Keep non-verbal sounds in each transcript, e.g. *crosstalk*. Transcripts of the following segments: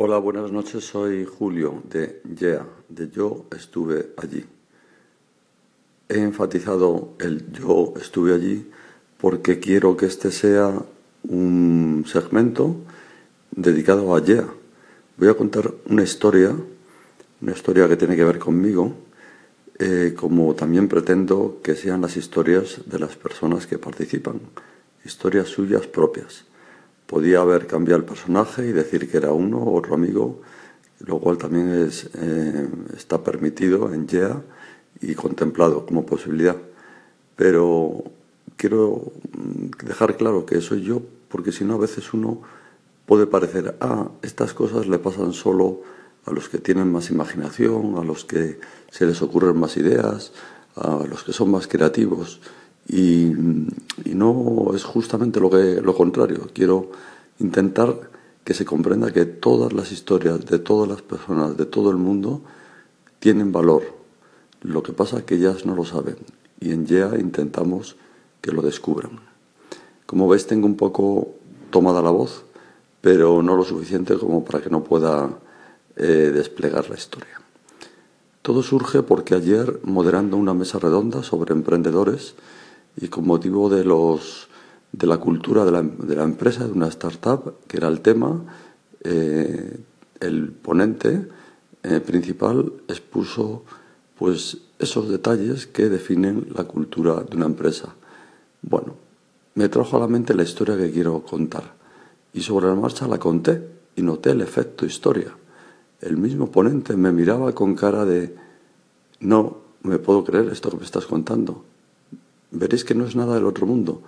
Hola, buenas noches. Soy Julio de YEA, de Yo estuve allí. He enfatizado el Yo estuve allí porque quiero que este sea un segmento dedicado a YEA. Voy a contar una historia, una historia que tiene que ver conmigo, eh, como también pretendo que sean las historias de las personas que participan, historias suyas propias. Podía haber cambiado el personaje y decir que era uno otro amigo, lo cual también eh, está permitido en YEA y contemplado como posibilidad. Pero quiero dejar claro que soy yo, porque si no a veces uno puede parecer, ah, estas cosas le pasan solo a los que tienen más imaginación, a los que se les ocurren más ideas, a los que son más creativos. Y, no es justamente lo, que, lo contrario. Quiero intentar que se comprenda que todas las historias de todas las personas de todo el mundo tienen valor. Lo que pasa es que ellas no lo saben y en YEA intentamos que lo descubran. Como veis tengo un poco tomada la voz, pero no lo suficiente como para que no pueda eh, desplegar la historia. Todo surge porque ayer, moderando una mesa redonda sobre emprendedores, y con motivo de, los, de la cultura de la, de la empresa, de una startup, que era el tema, eh, el ponente eh, principal expuso pues esos detalles que definen la cultura de una empresa. Bueno, me trajo a la mente la historia que quiero contar y sobre la marcha la conté y noté el efecto historia. El mismo ponente me miraba con cara de no me puedo creer esto que me estás contando veréis que no es nada del otro mundo,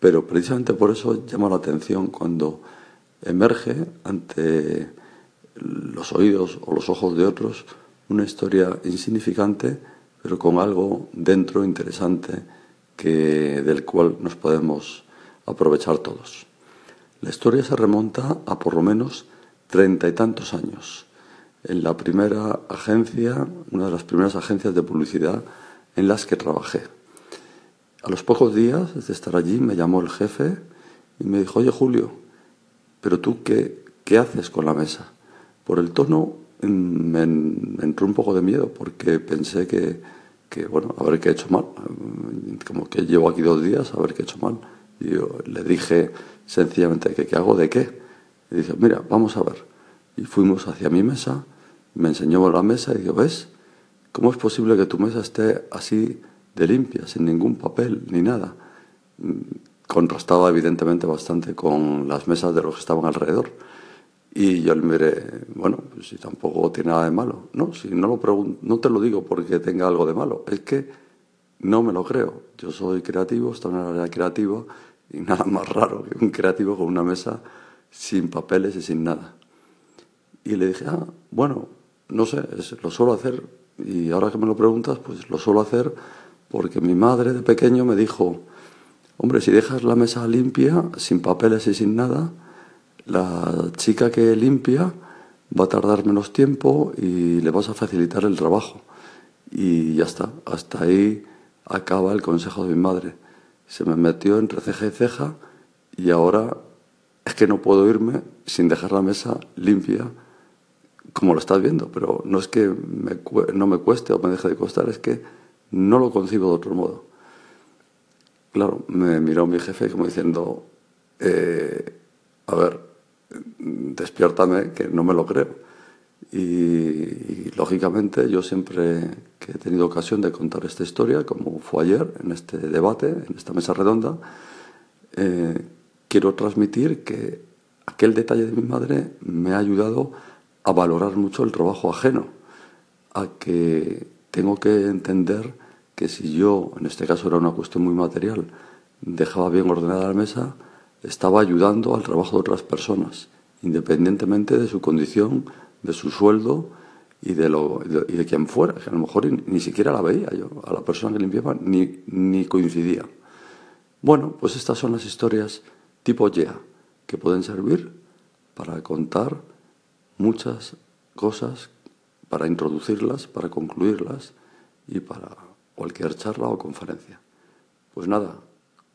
pero precisamente por eso llama la atención cuando emerge ante los oídos o los ojos de otros una historia insignificante, pero con algo dentro interesante que, del cual nos podemos aprovechar todos. La historia se remonta a por lo menos treinta y tantos años. En la primera agencia, una de las primeras agencias de publicidad en las que trabajé. A los pocos días de estar allí me llamó el jefe y me dijo, oye Julio, pero tú qué, qué haces con la mesa? Por el tono me, entró un poco de miedo porque pensé que, que, bueno, a ver qué he hecho mal. Como que llevo aquí dos días, a ver qué he hecho mal. Y yo le dije sencillamente que qué hago de qué. Y dice, mira, vamos a ver. Y fuimos hacia mi mesa, me enseñó la mesa y digo, ¿ves? ¿Cómo es posible que tu mesa esté así de limpia, sin ningún papel ni nada. Contrastaba evidentemente bastante con las mesas de los que estaban alrededor. Y yo le miré, bueno, pues si tampoco tiene nada de malo. No, si no, lo no te lo digo porque tenga algo de malo, es que no me lo creo. Yo soy creativo, estoy en el área creativa y *laughs* nada más raro que un creativo con una mesa sin papeles y sin nada. Y le dije, ah, bueno, no sé, lo suelo hacer y ahora que me lo preguntas, pues lo suelo hacer porque mi madre de pequeño me dijo, hombre, si dejas la mesa limpia, sin papeles y sin nada, la chica que limpia va a tardar menos tiempo y le vas a facilitar el trabajo. Y ya está, hasta ahí acaba el consejo de mi madre. Se me metió entre ceja y ceja y ahora es que no puedo irme sin dejar la mesa limpia como lo estás viendo, pero no es que no me cueste o me deje de costar, es que no lo concibo de otro modo. Claro, me miró mi jefe como diciendo, eh, a ver, despiértame, que no me lo creo. Y, lógicamente yo siempre que he tenido ocasión de contar esta historia, como fue ayer en este debate, en esta mesa redonda, eh, quiero transmitir que aquel detalle de mi madre me ha ayudado a valorar mucho el trabajo ajeno, a que tengo que entender que si yo, en este caso era una cuestión muy material, dejaba bien ordenada la mesa, estaba ayudando al trabajo de otras personas, independientemente de su condición, de su sueldo y de, lo, y de quien fuera, que a lo mejor ni, siquiera la veía yo, a la persona que limpiaba ni, ni coincidía. Bueno, pues estas son las historias tipo YEA, que pueden servir para contar muchas cosas para introducirlas, para concluirlas y para cualquier charla o conferencia. Pues nada,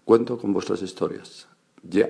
cuento con vuestras historias. Ya.